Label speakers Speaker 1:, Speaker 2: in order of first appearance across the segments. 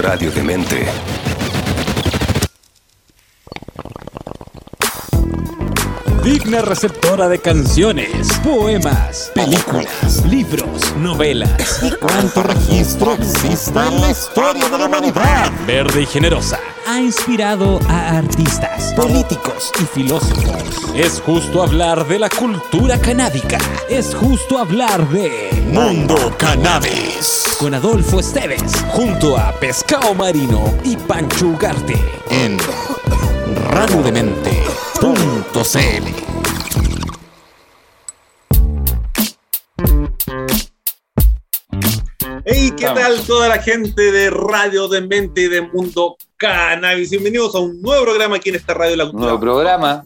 Speaker 1: Radio Demente.
Speaker 2: Digna receptora de canciones, poemas, películas, libros, novelas.
Speaker 3: ¿Y cuánto registro existe en la historia de la humanidad?
Speaker 2: Verde y generosa. Ha inspirado a artistas, políticos y filósofos. Es justo hablar de la cultura canábica. Es justo hablar de
Speaker 3: Mundo Cannabis.
Speaker 2: con Adolfo Esteves, junto a Pescado Marino y Pancho Ugarte.
Speaker 3: En radiodemente.cl
Speaker 4: tal toda la gente de Radio de Mente y de Mundo Cannabis? Bienvenidos a un nuevo programa aquí en esta radio la cultura.
Speaker 5: Nuevo programa.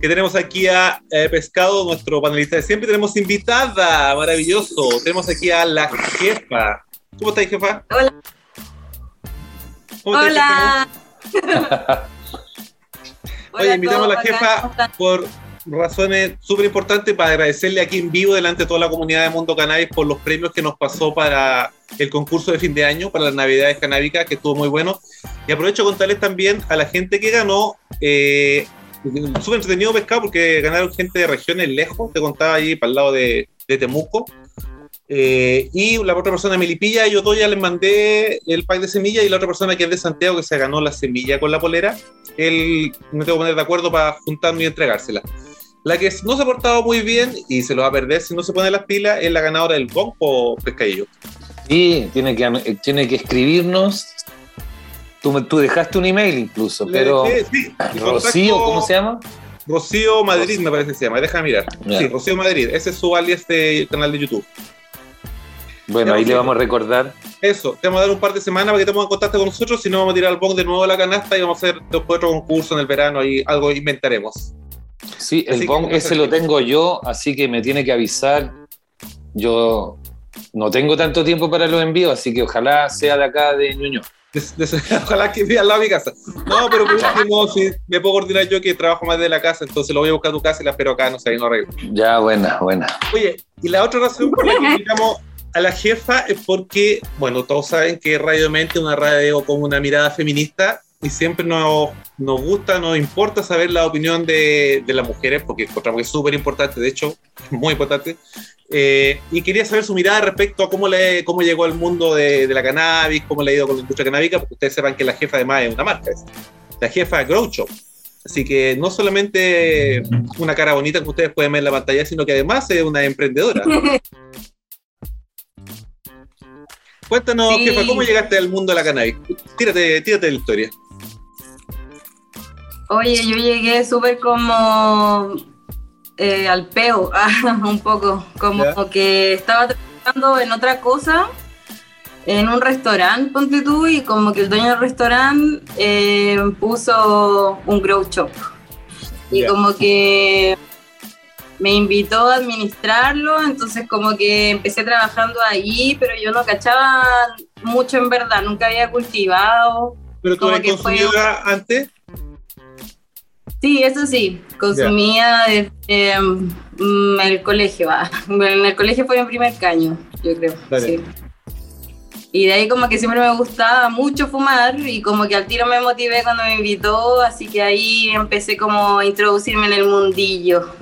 Speaker 4: Que tenemos aquí a eh, Pescado, nuestro panelista de siempre. Tenemos invitada, maravilloso. Tenemos aquí a la jefa. ¿Cómo estáis, jefa?
Speaker 6: Hola.
Speaker 4: ¿Cómo estáis,
Speaker 6: Hola.
Speaker 4: jefa? Oye,
Speaker 6: Hola
Speaker 4: invitamos a la
Speaker 6: todos, ¿cómo
Speaker 4: jefa por razones súper importantes para agradecerle aquí en vivo delante de toda la comunidad de Mundo Cannabis por los premios que nos pasó para el concurso de fin de año, para las navidades canábicas, que estuvo muy bueno. Y aprovecho de contarles también a la gente que ganó, eh, súper entretenido pescado porque ganaron gente de regiones lejos, te contaba ahí para el lado de, de Temuco. Eh, y la otra persona, Melipilla, yo dos ya les mandé el pack de semillas y la otra persona que es de Santiago que se ganó la semilla con la polera, él me tengo que poner de acuerdo para juntarme y entregársela. La que no se ha portado muy bien y se lo va a perder si no se pone las pilas es la ganadora del Bonco Pescadillo.
Speaker 5: Sí, tiene que, tiene que escribirnos. Tú, dejaste un email incluso,
Speaker 4: Le
Speaker 5: pero.
Speaker 4: dejé- sí,
Speaker 5: Rocío, ¿cómo se llama?
Speaker 4: Rocío Madrid me parece que se llama, déjame mirar. Sí, Rocío Madrid, ese es su alias de canal de YouTube.
Speaker 5: Bueno, ahí le vamos a recordar.
Speaker 4: Eso, te vamos a dar un par de semanas para que te pongas en contacto con nosotros, si no vamos a tirar el Bonk de nuevo a la canasta y vamos a hacer después otro concurso en el verano y algo inventaremos.
Speaker 5: Sí,
Speaker 4: Así
Speaker 5: el bong ese lo tengo yo, así que me tiene que avisar. Yo no tengo tanto tiempo para los envíos, así que ojalá sea de acá de Ñuño.
Speaker 4: Des- des- Ojalá que viva al lado de mi casa. No, pero por último, si me puedo coordinar yo que trabajo más de la casa, entonces lo voy a buscar a tu casa y la espero acá, no sé, ahí no arreglo.
Speaker 5: Ya, buena, buena.
Speaker 4: Oye, y la otra razón por la que invitamos a la jefa es porque, bueno, todos saben que Radio Mente es una radio con una mirada feminista y siempre nos, nos gusta, nos importa saber la opinión de, de las mujeres, porque encontramos que es súper importante, de hecho, muy importante. Eh, y quería saber su mirada respecto a cómo, le, cómo llegó al mundo de, de la cannabis, cómo le ha ido con la industria canábica, porque ustedes sepan que la jefa además es una marca, la jefa Grow Shop. Así que no solamente una cara bonita que ustedes pueden ver en la pantalla, sino que además es una emprendedora. Cuéntanos,
Speaker 6: Sí.
Speaker 4: jefa, ¿cómo llegaste al mundo de la cannabis? Tírate, tírate la historia.
Speaker 6: Oye, yo llegué súper como eh, al peo, un poco, como que estaba trabajando en otra cosa, en un restaurante, ponte tú, y como que el dueño del restaurante eh, puso un grow shop. Y como que me invitó a administrarlo, entonces como que empecé trabajando ahí, pero yo no cachaba mucho en verdad, nunca había cultivado.
Speaker 4: ¿Pero tú
Speaker 6: Como
Speaker 4: eres
Speaker 6: fue-
Speaker 4: antes?
Speaker 6: Sí, eso sí, consumía desde mm, el colegio. ah. En el colegio fue mi primer caño, yo creo. Sí. Y de ahí como que siempre me gustaba mucho fumar y como que al tiro me motivé cuando me invitó, así que ahí empecé como a introducirme en el mundillo.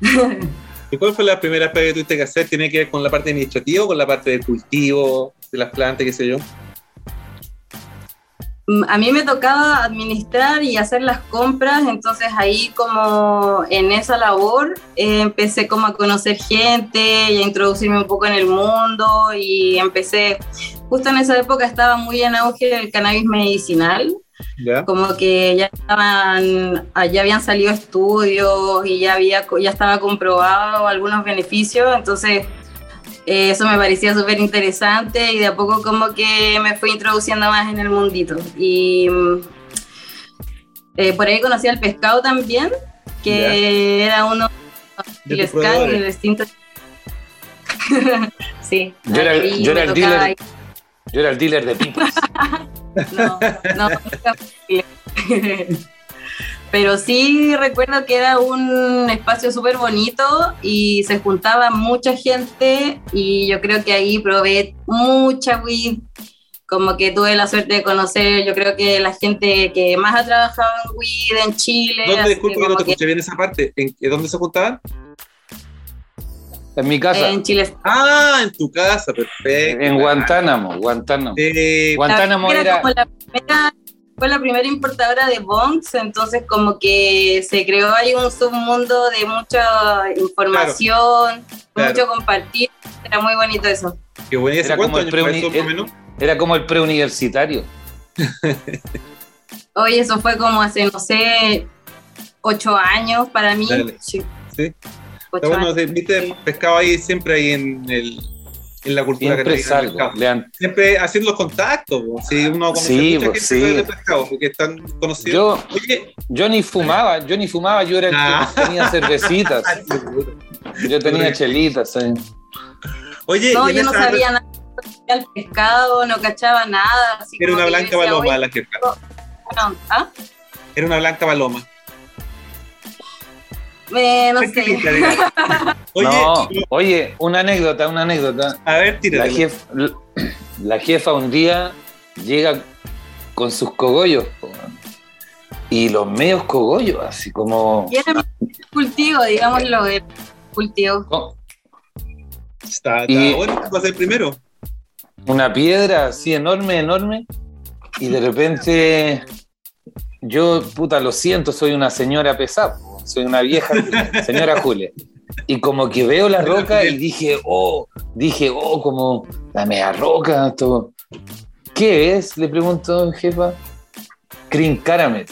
Speaker 4: ¿Y cuál fue la primera pega que tuviste que hacer? ¿Tiene que ver con la parte administrativa o con la parte de cultivo, de las plantas, qué sé yo?
Speaker 6: Mm, A mí me tocaba administrar y hacer las compras, entonces ahí como en esa labor eh, empecé como a conocer gente y a introducirme un poco en el mundo y empecé, justo en esa época estaba muy en auge el cannabis medicinal,
Speaker 4: ¿Ya?
Speaker 6: como que ya estaban, ah, ya habían salido estudios y ya había, ya estaba comprobado algunos beneficios, entonces eh, eso me parecía súper interesante y de a poco como que me fui introduciendo más en el mundito. Y mm, eh, por ahí conocí al pescado también, que era uno
Speaker 4: De
Speaker 6: el distinto. sí.
Speaker 5: Yo era- yo era el dealer. Yo era el dealer de pipas.
Speaker 6: No, no. Pero sí recuerdo que era un espacio súper bonito y se juntaba mucha gente y yo creo que ahí probé mucha weed como que tuve la suerte de conocer, yo creo que la gente que más ha trabajado en WID en Chile.
Speaker 4: ¿Dónde,
Speaker 6: así
Speaker 4: disculpa que no te
Speaker 6: que
Speaker 4: escuché bien esa parte? ¿En, en dónde se juntaban?
Speaker 5: En mi casa,
Speaker 6: En Chile.
Speaker 4: Ah, en tu casa, perfecto.
Speaker 5: en Guantánamo, Guantánamo.
Speaker 4: Sí,
Speaker 5: Guantánamo
Speaker 6: Era
Speaker 5: era.
Speaker 6: como la primera- fue la primera importadora de bongs, entonces como que se creó ahí un submundo de mucha información,
Speaker 4: Claro.
Speaker 6: mucho compartir, era muy bonito eso.
Speaker 4: qué bueno. ¿Y ese
Speaker 5: Era como el? Era como el preuniversitario.
Speaker 6: Oye, eso fue como hace, no sé, ocho años para mí.
Speaker 4: Dale.
Speaker 6: Sí,
Speaker 4: Sí.
Speaker 6: Ocho
Speaker 4: bueno,
Speaker 6: años.
Speaker 4: viste, pescado ahí siempre ahí en, el, en la cultura
Speaker 5: Siempre salgo. Lean-
Speaker 4: Siempre haciendo los contactos. Si uno conoce
Speaker 5: Sí,
Speaker 4: mucha
Speaker 5: pues,
Speaker 4: gente
Speaker 5: sí.
Speaker 4: de pescado, porque están conocidos.
Speaker 5: Yo,
Speaker 4: Oye,
Speaker 5: yo ni fumaba, yo ni fumaba, yo era el
Speaker 4: Ah.
Speaker 5: que tenía cervecitas. Yo tenía chelitas. sí.
Speaker 4: oye
Speaker 6: No, yo no sabía nada del pescado, no cachaba nada. así
Speaker 4: Era
Speaker 6: como
Speaker 4: una
Speaker 6: que
Speaker 4: blanca
Speaker 6: decía,
Speaker 4: paloma
Speaker 6: "Oye,
Speaker 4: la
Speaker 6: ¿ah?
Speaker 4: Era una blanca paloma.
Speaker 6: Eh, no sé.
Speaker 4: Oye,
Speaker 5: no, oye, una anécdota, una anécdota.
Speaker 4: a ver,
Speaker 5: La
Speaker 4: tírate.
Speaker 5: jefa, la jefa un día llega con sus cogollos po, y los medios cogollos, así como
Speaker 6: Y era cultivo, digámoslo, el cultivo.
Speaker 5: co-
Speaker 4: Está, está
Speaker 5: Y-
Speaker 4: bueno, va a ser primero.
Speaker 5: una piedra así enorme, enorme, y de repente yo, puta, lo siento, soy una señora pesada, po, soy una vieja señora Julia. Y como que veo la roca y dije, oh, dije, oh, como la media roca, esto. ¿Qué es? Le pregunto, jefa. Cream Caramel.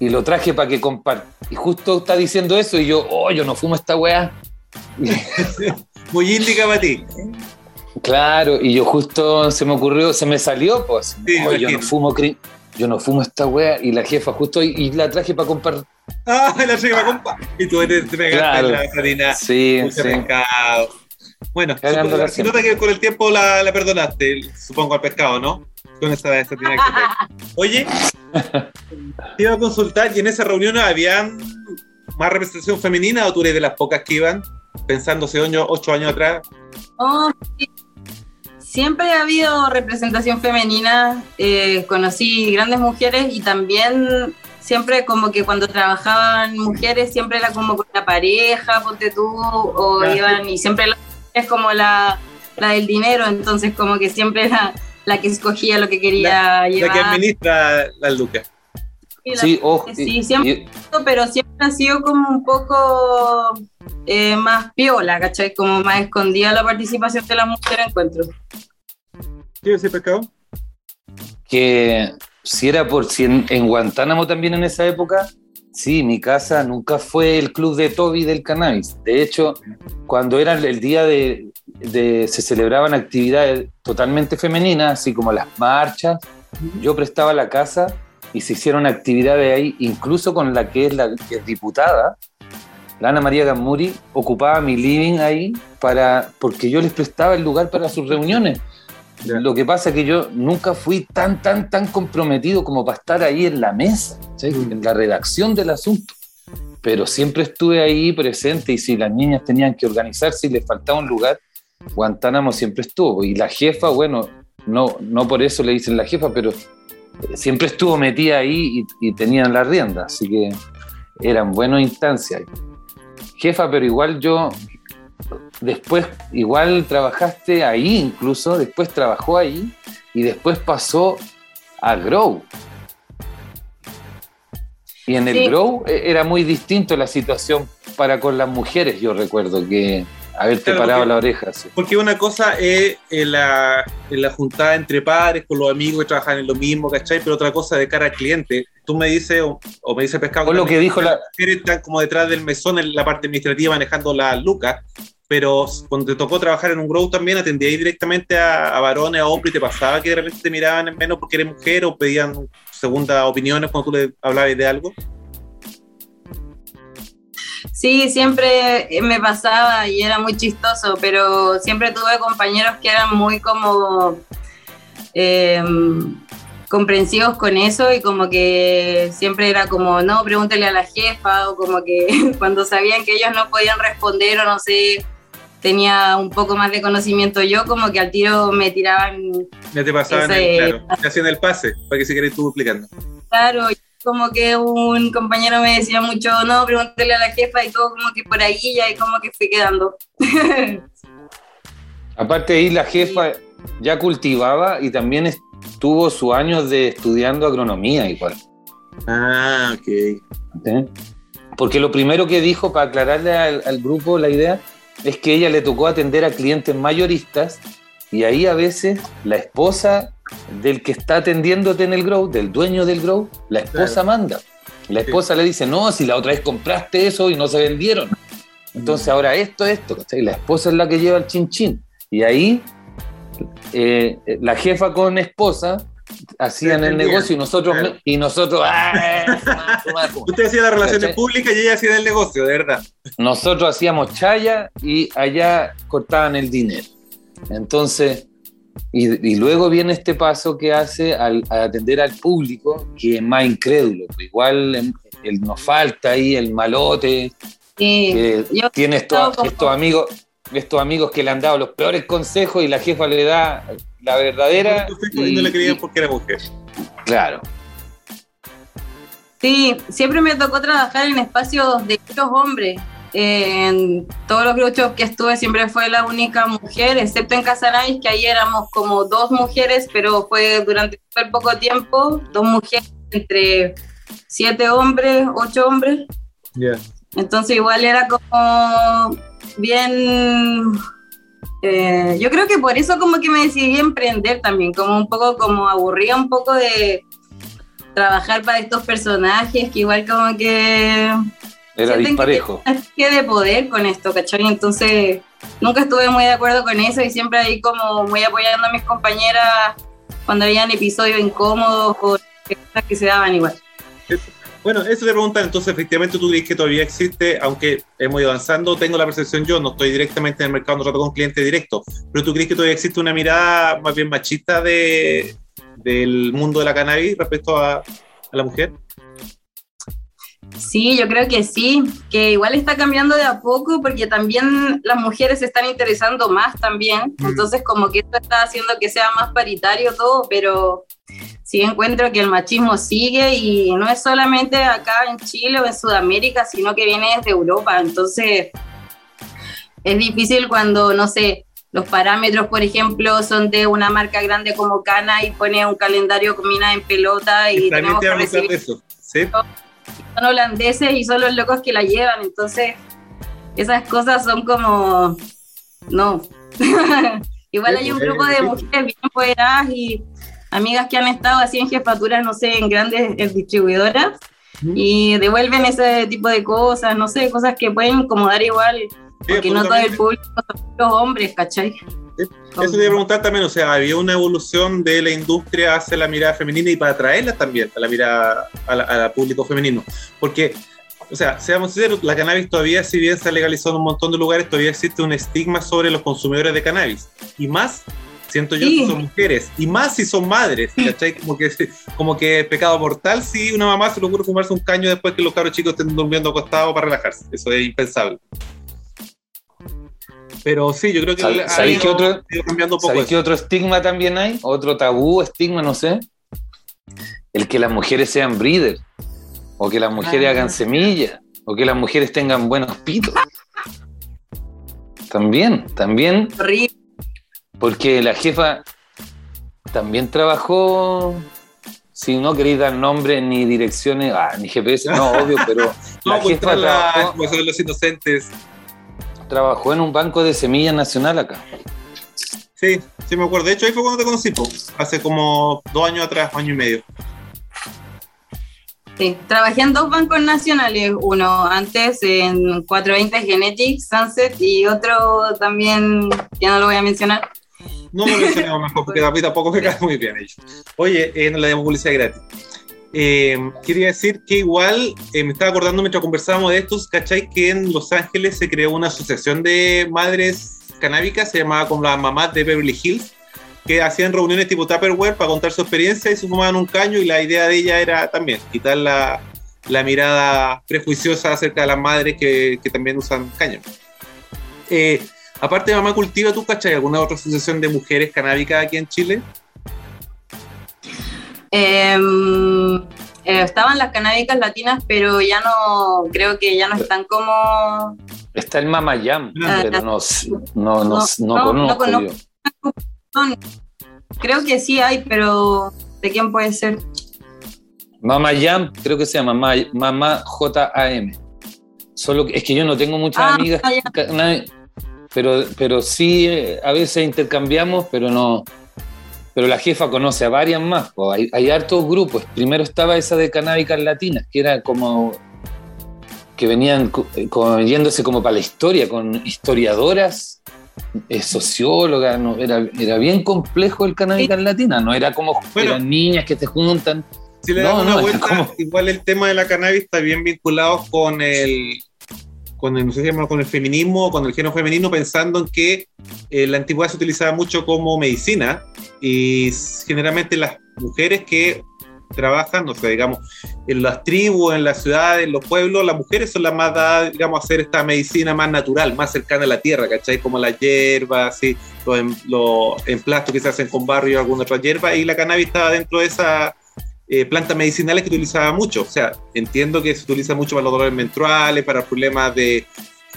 Speaker 5: Y lo traje para que comparta. Y justo está diciendo eso y yo, oh, yo no fumo esta weá.
Speaker 4: Muy índica para ti.
Speaker 5: Claro, y yo justo se me ocurrió, se me salió, pues,
Speaker 4: Sí,
Speaker 5: "Oh, yo no fumo cream, yo no fumo esta wea, y la jefa justo, y, y la traje para compartir.
Speaker 4: Ah, la lleva compa. Y tú te, te pegaste
Speaker 5: Claro.
Speaker 4: en la sarina.
Speaker 5: Sí,
Speaker 4: Mucho
Speaker 5: sí.
Speaker 4: pescado. Bueno, supongo- se nota que con el tiempo la, la perdonaste, supongo, al pescado, ¿no? Con esa, esa tina que te- Oye, te iba a consultar y en esa reunión había más representación femenina o tú eres de las pocas que iban pensándose ocho, ocho años atrás?
Speaker 6: Oh, sí. Siempre ha habido representación femenina, eh, conocí grandes mujeres y también siempre como que cuando trabajaban mujeres siempre era como con la pareja, ponte tú, o
Speaker 4: sí.
Speaker 6: iban y siempre la, es como la, la del dinero, entonces como que siempre era la que escogía lo que quería
Speaker 4: La que
Speaker 6: llevar.
Speaker 4: administra las lucas.
Speaker 6: y la-
Speaker 5: Sí,
Speaker 6: sí,
Speaker 5: y-
Speaker 6: siempre
Speaker 5: y-
Speaker 6: pero siempre ha sido como un poco eh, más piola, ¿cachai? Como más escondida la participación de las mujeres, encuentro.
Speaker 4: ¿Qué es ese pescado?
Speaker 5: que si era por si en, en Guantánamo también en esa época, sí, mi casa nunca fue el club de Toby del cannabis. De hecho, cuando era el día de, de- se celebraban actividades totalmente femeninas, así como las marchas, yo prestaba la casa y se hicieron actividades ahí, incluso con la que es la que es diputada, la Ana María Gamuri, ocupaba mi living ahí para, porque yo les prestaba el lugar para sus reuniones. Lo que pasa es que yo nunca fui tan, tan, tan comprometido como para estar ahí en la mesa, ¿sí?
Speaker 4: Mm.
Speaker 5: en la redacción del asunto. Pero siempre estuve ahí presente y si las niñas tenían que organizarse y les faltaba un lugar, Guantánamo siempre estuvo. Y la jefa, bueno, no, no por eso le dicen la jefa, pero eh, siempre estuvo metida ahí y, y tenían la rienda, así que eran buenas instancias. Jefa, pero igual yo, después, igual trabajaste ahí incluso, después trabajó ahí y después pasó a Grow. Y en el
Speaker 6: Sí.
Speaker 5: Grow eh, era muy distinto la situación para con las mujeres, yo recuerdo que haberte
Speaker 4: Claro,
Speaker 5: parado
Speaker 4: porque-
Speaker 5: la oreja. sí.
Speaker 4: Porque una cosa es eh, la, en la juntada entre pares, con los amigos que trabajan en lo mismo, ¿cachai? Pero otra cosa de cara al cliente. Tú me dices, o, o me dice Pescado,
Speaker 5: Fue lo que dijo la,
Speaker 4: las mujeres están como detrás del mesón en la parte administrativa manejando las lucas, pero cuando te tocó trabajar en un grow también atendías directamente a, varones, a hombres, y te pasaba que de repente te miraban en menos porque eres mujer o pedían segundas opiniones cuando tú le hablabas de algo.
Speaker 6: Sí, siempre me pasaba y era muy chistoso, pero siempre tuve compañeros que eran muy como eh, comprensivos con eso y como que siempre era como, no, pregúntele a la jefa o como que cuando sabían que ellos no podían responder o no sé, tenía un poco más de conocimiento yo, como que al tiro me tiraban.
Speaker 4: Ya te pasaban,
Speaker 6: Ese-
Speaker 4: el, claro, te hacían el pase, para que si querés tú explicando.
Speaker 6: Claro, como que un compañero me decía mucho, no, pregúntale a la jefa y todo, como que por ahí ya y como que fui quedando.
Speaker 5: Aparte ahí la jefa ya cultivaba y también estuvo sus años de estudiando agronomía igual.
Speaker 4: Ah, ok.
Speaker 5: ¿sí? Porque lo primero que dijo para aclararle al, al grupo la idea es que ella le tocó atender a clientes mayoristas y ahí a veces la esposa del que está atendiéndote en el grow, del dueño del grow, la esposa
Speaker 4: Claro.
Speaker 5: manda. La esposa le dice, no, si la otra vez compraste eso y no se vendieron. Entonces ahora esto, esto, ¿cachai? La esposa es la que lleva el chin chin. Y ahí eh, la jefa con esposa hacían el negocio y nosotros,
Speaker 4: Claro.
Speaker 5: y nosotros, ¡ah! fumar, fumar, fumar".
Speaker 4: Usted hacía las relaciones públicas y ella hacía el negocio, de verdad.
Speaker 5: nosotros hacíamos chaya y allá cortaban el dinero. Entonces, y, y luego viene este paso que hace al, a atender al público, que es más incrédulo. Igual em, el, nos falta ahí el malote,
Speaker 6: Y
Speaker 5: que
Speaker 6: yo
Speaker 5: tiene estos amigos estos amigos que le han dado los peores consejos y la jefa le da la verdadera.
Speaker 4: Y no le creían porque era mujer.
Speaker 5: claro.
Speaker 6: Sí, siempre me tocó trabajar en espacios de puros hombres. Eh, en todos los grupos que estuve siempre fue la única mujer, excepto en Casanais, que ahí éramos como dos mujeres, pero fue durante súper poco tiempo, dos mujeres entre siete hombres, ocho hombres.
Speaker 4: Ya.
Speaker 6: Entonces igual era como bien... eh, yo creo que por eso como que me decidí a emprender también, como un poco como aburría un poco de trabajar para estos personajes que igual como que
Speaker 5: Era disparejo.
Speaker 6: que de poder con esto, ¿cachai? Entonces nunca estuve muy de acuerdo con eso y siempre ahí como muy apoyando a mis compañeras cuando habían episodios incómodos o cosas que se daban igual.
Speaker 4: Bueno, eso te preguntan, entonces efectivamente tú crees que todavía existe, aunque hemos ido avanzando, tengo la percepción yo, no estoy directamente en el mercado, no trato con cliente directo, pero tú crees que todavía existe una mirada más bien machista de, del mundo de la cannabis respecto a, a la mujer.
Speaker 6: Sí, yo creo que sí, que igual está cambiando de a poco porque también las mujeres se están interesando más también,
Speaker 4: Mm.
Speaker 6: entonces como que esto está haciendo que sea más paritario todo, pero sí encuentro que el machismo sigue y no es solamente acá en Chile o en Sudamérica, sino que viene desde Europa, entonces es difícil cuando, no sé, los parámetros, por ejemplo, son de una marca grande como Cana y pone un calendario con mina en pelota y
Speaker 4: También
Speaker 6: tenemos
Speaker 4: te
Speaker 6: que recibir
Speaker 4: de eso. ¿sí?
Speaker 6: son holandeses y son los locos que la llevan, entonces esas cosas son como, no. Igual hay un grupo de mujeres bien empoderadas y amigas que han estado así en jefaturas, no sé, en grandes distribuidoras y devuelven ese tipo de cosas, no sé, cosas que pueden incomodar igual,
Speaker 4: Sí,
Speaker 6: porque no todo el público son los hombres, ¿cachai?
Speaker 4: Eso te iba a preguntar también, o sea, había una evolución de la industria hacia la mirada femenina y para atraerla también a la mirada al público femenino. Porque, o sea, seamos sinceros, la cannabis todavía, si bien se ha legalizado en un montón de lugares, todavía existe un estigma sobre los consumidores de cannabis. Y más, siento yo,
Speaker 6: Sí.
Speaker 4: si son mujeres. Y más si son madres, ¿cachai? Como que, como que es pecado mortal si una mamá se le ocurre fumarse un caño después que los cabros chicos estén durmiendo acostados para relajarse. Eso es impensable. Pero sí, yo creo que
Speaker 5: ¿Sab-
Speaker 4: ha
Speaker 5: sabéis
Speaker 4: ido-
Speaker 5: otro-
Speaker 4: ha ido cambiando un poco
Speaker 5: ¿Sabéis qué otro estigma también hay? Otro tabú, estigma, no sé. El que las mujeres sean breeder. O que las mujeres
Speaker 6: Ah.
Speaker 5: hagan semillas. O que las mujeres tengan buenos pitos. También, también,
Speaker 6: Horrible.
Speaker 5: Porque la jefa también trabajó, si no queréis dar nombre ni direcciones, ah, ni GPS, no, obvio, pero la
Speaker 4: No, pues
Speaker 5: jefa
Speaker 4: la,
Speaker 5: trabajó,
Speaker 4: son los inocentes.
Speaker 5: trabajó en un banco de semillas nacional acá.
Speaker 4: Sí, sí me acuerdo. De hecho, ahí fue cuando te conocí, po. hace como dos años atrás, año y medio.
Speaker 6: Sí, trabajé en dos bancos nacionales, uno antes en 420 Genetics, Sunset, y otro también, ya no lo voy a mencionar.
Speaker 4: No lo mencionemos mejor porque a mí tampoco me cae muy bien ellos. Oye, eh, no le damos publicidad gratis. Eh, quería decir que igual eh, me estaba acordando mientras conversábamos de estos, ¿cachai? Que en Los Ángeles se creó una asociación de madres canábicas, se llamaba como las mamás de Beverly Hills, que hacían reuniones tipo Tupperware para contar su experiencia y se fumaban un caño y la idea de ella era también quitar la, la mirada prejuiciosa acerca de las madres que, que también usan caño. Eh, Aparte de Mamá Cultiva, ¿tú cachai alguna otra asociación de mujeres canábicas aquí en Chile?
Speaker 6: Em, eh, estaban las canábicas latinas, pero ya no, creo que ya no están como...
Speaker 5: Está el Mamayam,
Speaker 6: Ah,
Speaker 5: pero no, no, no, no,
Speaker 6: no,
Speaker 5: conozco
Speaker 6: no
Speaker 5: yo.
Speaker 6: Creo que sí hay, pero ¿de quién puede ser?
Speaker 5: Mamayam, creo que se llama Mamá, Mamá JAM. Solo que es que yo no tengo muchas
Speaker 6: Ah,
Speaker 5: amigas, pero, pero sí, eh, a veces intercambiamos, pero no. Pero la jefa conoce a varias más. po. Hay, hay hartos grupos. Primero estaba esa de canábicas latinas, que era como que venían co- eh, como yéndose como para la historia, con historiadoras, eh, sociólogas, no, era, era bien complejo el canábicas latina, no era como
Speaker 4: Bueno.
Speaker 5: eran niñas que se juntan.
Speaker 4: Si le
Speaker 5: No,
Speaker 4: damos una
Speaker 5: no,
Speaker 4: vuelta,
Speaker 5: ¿cómo?
Speaker 4: igual el tema de la cannabis está bien vinculado con el, con el, no con el feminismo o con el género femenino, pensando en que eh, la antigüedad se utilizaba mucho como medicina y generalmente las mujeres que trabajan, no sé, digamos, en las tribus, en las ciudades, en los pueblos, las mujeres son las más dadas, digamos, a hacer esta medicina más natural, más cercana a la tierra, ¿cachai? Como las hierbas, así, los, em- los emplastos que se hacen con barro y alguna otra hierba, y la cannabis estaba dentro de esa eh, plantas medicinales que utilizaba mucho. O sea, entiendo que se utiliza mucho para los dolores menstruales, para problemas de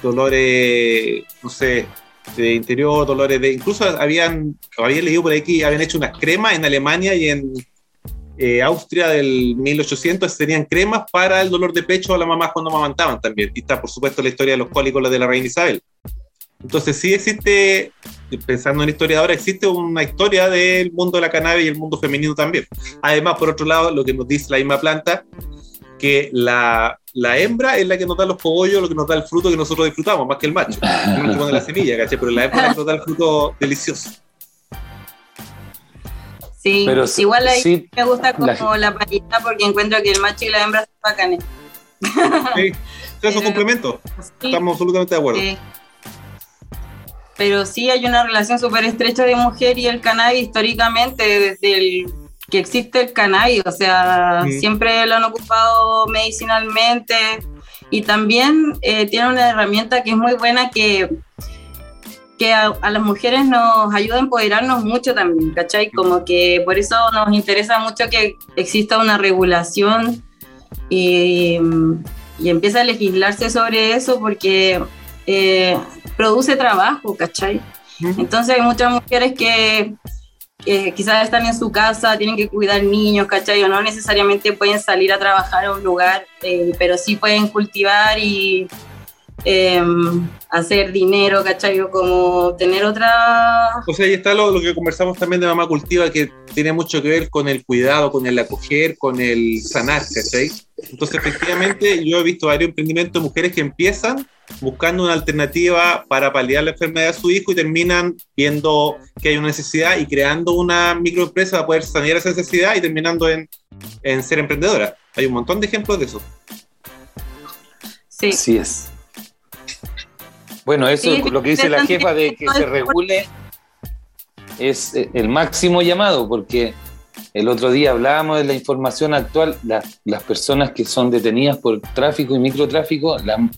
Speaker 4: dolores, no sé, de interior, dolores de... Incluso habían, había leído por ahí que habían hecho unas cremas en Alemania y en eh, Austria del 1800 tenían cremas para el dolor de pecho a las mamás cuando amamantaban también. Y está, por supuesto, la historia de los cólicos la de la reina Isabel. Entonces sí existe, pensando en historiadores, existe una historia del mundo de la cannabis y el mundo femenino también. Además, por otro lado, lo que nos dice la misma planta, que la, la hembra es la que nos da los cogollos, lo que nos da el fruto que nosotros disfrutamos, más que el macho. El macho pone la semilla, ¿cachai? Pero la hembra es la que nos da el fruto delicioso.
Speaker 6: Sí,
Speaker 5: Pero
Speaker 6: igual ahí
Speaker 5: sí,
Speaker 6: me gusta como
Speaker 5: la-
Speaker 6: la, parita porque encuentro que el macho y la hembra son bacanes.
Speaker 4: Sí, es un complemento.
Speaker 6: Sí,
Speaker 4: Estamos absolutamente de acuerdo.
Speaker 6: sí. Pero sí hay una relación súper estrecha de mujer y el cannabis históricamente, desde el que existe el cannabis, o sea,
Speaker 4: Mm.
Speaker 6: siempre lo han ocupado medicinalmente y también eh, tiene una herramienta que es muy buena que, que a, a las mujeres nos ayuda a empoderarnos mucho también, ¿cachai? Como que por eso nos interesa mucho que exista una regulación y, y empieza a legislarse sobre eso porque eh, produce trabajo, ¿cachai? Entonces hay muchas mujeres que, que quizás están en su casa, tienen que cuidar niños, ¿cachai? O no necesariamente pueden salir a trabajar a un lugar, eh, pero sí pueden cultivar y eh, hacer dinero, ¿cachai? O como tener otra...
Speaker 4: O sea, ahí está lo, lo que conversamos también de Mamá Cultiva, que tiene mucho que ver con el cuidado, con el acoger, con el sanar, ¿cachai? Entonces, efectivamente, yo he visto varios emprendimientos de mujeres que empiezan buscando una alternativa para paliar la enfermedad de su hijo y terminan viendo que hay una necesidad y creando una microempresa para poder sanear esa necesidad y terminando en, en ser emprendedora. Hay un montón de ejemplos de eso.
Speaker 6: Sí,
Speaker 5: Así es. Bueno, eso
Speaker 6: Sí,
Speaker 5: lo que dice la jefa de que se regule es eh, el máximo llamado, porque el otro día hablábamos de la información actual, la- las personas que son detenidas por tráfico y microtráfico, la-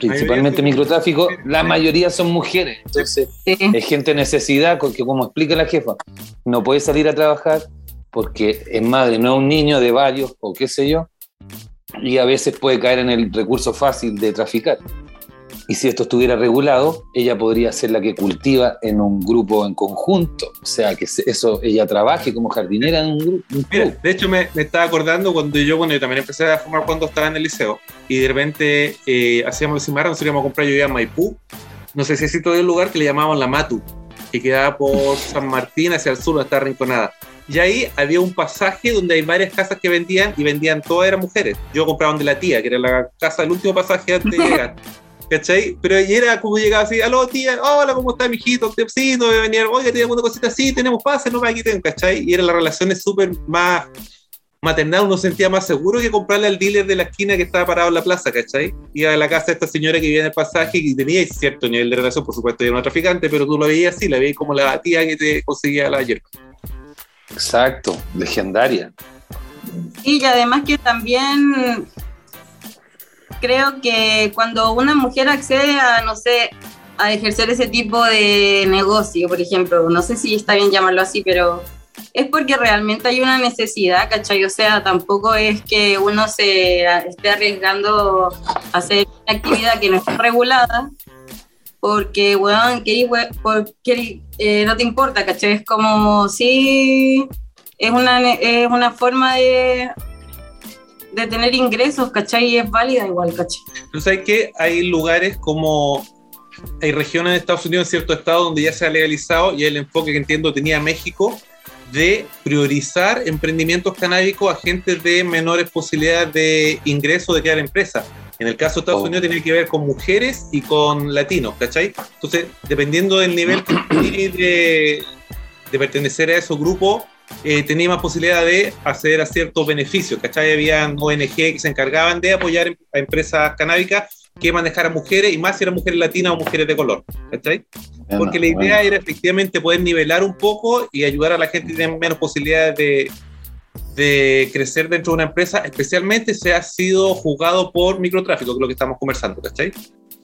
Speaker 5: principalmente microtráfico, la mayoría son mujeres. Entonces,
Speaker 6: sí.
Speaker 5: es gente en necesidad, que como explica la jefa, no puede salir a trabajar porque es madre, no es un niño de varios o qué sé yo, y a veces puede caer en el recurso fácil de traficar. Y si esto estuviera regulado, ella podría ser la que cultiva en un grupo en conjunto, o sea, que eso ella trabaje como jardinera en un, grupo,
Speaker 4: Mira, de hecho me, me estaba acordando cuando yo, bueno, yo también empecé a fumar cuando estaba en el liceo y de repente eh, hacíamos los cimarras, nos íbamos a comprar, yo iba a Maipú, no sé si es todavía un lugar que le llamaban La Matu, que quedaba por San Martín hacia el sur, donde está Rinconada. Y ahí había un pasaje donde hay varias casas que vendían y vendían todas eran mujeres. Yo compraba de la tía, que era la casa del último pasaje antes de llegar. ¿Cachai? Pero y era como llegaba así, aló tía, hola, ¿cómo está mijito? Sí, no voy a venir, oiga, tiene alguna cosita así, tenemos pase, no me quiten, ¿cachai? Y eran las relaciones súper más maternal, uno se sentía más seguro que comprarle al dealer de la esquina que estaba parado en la plaza, ¿cachai? Iba a la casa de esta señora que vivía en el pasaje y tenía cierto nivel de relación, por supuesto, era una traficante, pero tú lo veías así, la veías como la tía que te conseguía la hierba.
Speaker 5: Exacto, legendaria.
Speaker 6: Y además que también creo que cuando una mujer accede a, no sé, a ejercer ese tipo de negocio, por ejemplo. No sé si está bien llamarlo así, pero es porque realmente hay una necesidad, ¿cachai? O sea, tampoco es que uno se esté arriesgando a hacer una actividad que no está regulada, porque, weón, porque, eh, no te importa, ¿cachai? Es como, sí, es una, es una forma de, de tener ingresos, ¿cachai? Y es válida igual, ¿cachai?
Speaker 4: Pero ¿sabes que Hay lugares como hay regiones de Estados Unidos, en cierto estado, donde ya se ha legalizado y el enfoque que entiendo tenía México de priorizar emprendimientos canábicos a gente de menores posibilidades de ingreso de crear empresas. En el caso de Estados oh. Unidos tiene que ver con mujeres y con latinos, ¿cachai? Entonces, dependiendo del nivel de, de pertenecer a esos grupos, eh, tenía más posibilidad de acceder a ciertos beneficios, ¿cachai? Habían ONG que se encargaban de apoyar a empresas canábicas que manejar a mujeres y más si eran mujeres latinas o mujeres de color, ¿cachai? Porque la idea era efectivamente poder nivelar un poco y ayudar a la gente que tiene menos posibilidades de, de crecer dentro de una empresa, especialmente si ha sido jugado por microtráfico, que es lo que estamos conversando, ¿cachai?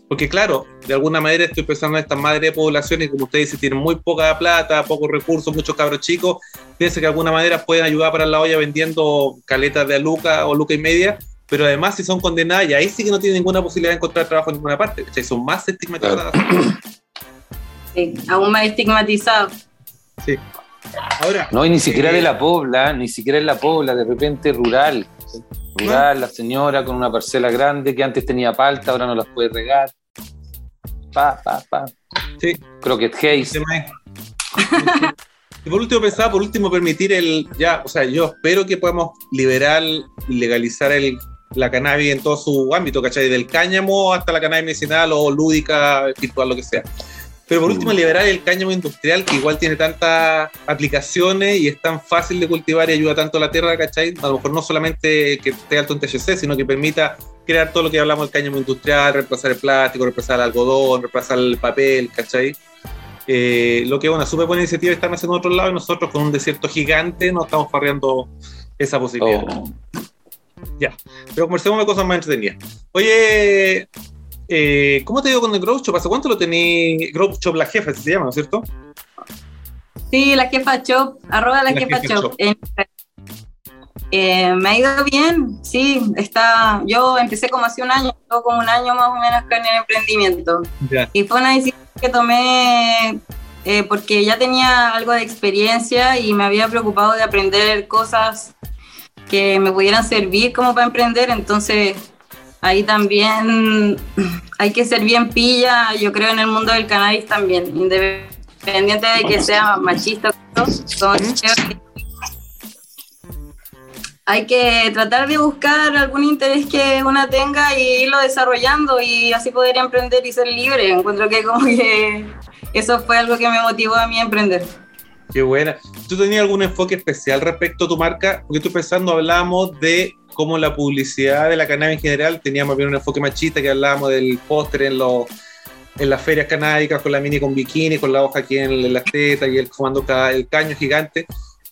Speaker 4: Porque claro, de alguna manera estoy pensando en estas madres de poblaciones, como ustedes dicen, tienen muy poca plata, pocos recursos, muchos cabros chicos, piensen que de alguna manera pueden ayudar para la olla vendiendo caletas de a Luca o Luca y media, pero además si son condenadas, y ahí sí que no tienen ninguna posibilidad de encontrar trabajo en ninguna parte, ¿cachai? Son más estigmatizadas.
Speaker 6: Sí, aún más estigmatizados.
Speaker 4: Sí. Ahora,
Speaker 5: no, y ni siquiera de eh, la pobla, ni siquiera en la pobla, de repente rural. Rural, la señora con una parcela grande que antes tenía palta, ahora no las puede regar. Pa, pa, pa.
Speaker 4: Sí.
Speaker 5: Croquet Haze.
Speaker 4: Y por último pensaba, por último, permitir el, ya, o sea, yo espero que podamos liberar y legalizar el, la cannabis en todo su ámbito, ¿cachai? Del cáñamo hasta la cannabis medicinal o lúdica, virtual, lo que sea. Pero por último, mm. liberar el cáñamo industrial, que igual tiene tantas aplicaciones y es tan fácil de cultivar y ayuda tanto a la tierra, ¿cachai? A lo mejor no solamente que esté alto en THC, sino que permita crear todo lo que hablamos del cáñamo industrial, reemplazar el plástico, reemplazar el algodón, reemplazar el papel, ¿cachai? Eh, lo que es una súper buena iniciativa están haciendo en otro lado y nosotros con un desierto gigante no estamos farreando esa posibilidad. Oh. Ya, pero conversemos de cosas más entretenidas. Oye, eh, ¿cómo te digo con el Grow Shop? ¿Hace cuánto lo tenéis? Grow Shop, la jefa, se llama, ¿no es cierto?
Speaker 6: Sí, la jefa Shop, arroba la, jefa, Shop. Eh, me ha ido bien, sí, está, yo empecé como hace un año, como un año más o menos con el emprendimiento. Y fue una decisión que tomé eh, porque ya tenía algo de experiencia y me había preocupado de aprender cosas que me pudieran servir como para emprender, entonces ahí también hay que ser bien pilla, yo creo en el mundo del cannabis también, independiente de que sea machista, son, hay que tratar de buscar algún interés que una tenga y irlo desarrollando y así poder emprender y ser libre. Encuentro que como que eso fue algo que me motivó a mí a emprender.
Speaker 4: Qué buena. ¿Tú tenías algún enfoque especial respecto a tu marca? Porque estoy pensando, hablábamos de cómo la publicidad de la cannabis en general tenía más bien un enfoque machista, que hablábamos del póster en los en las ferias canábicas con la mini con bikini, con la hoja aquí en las tetas y el fumando el caño gigante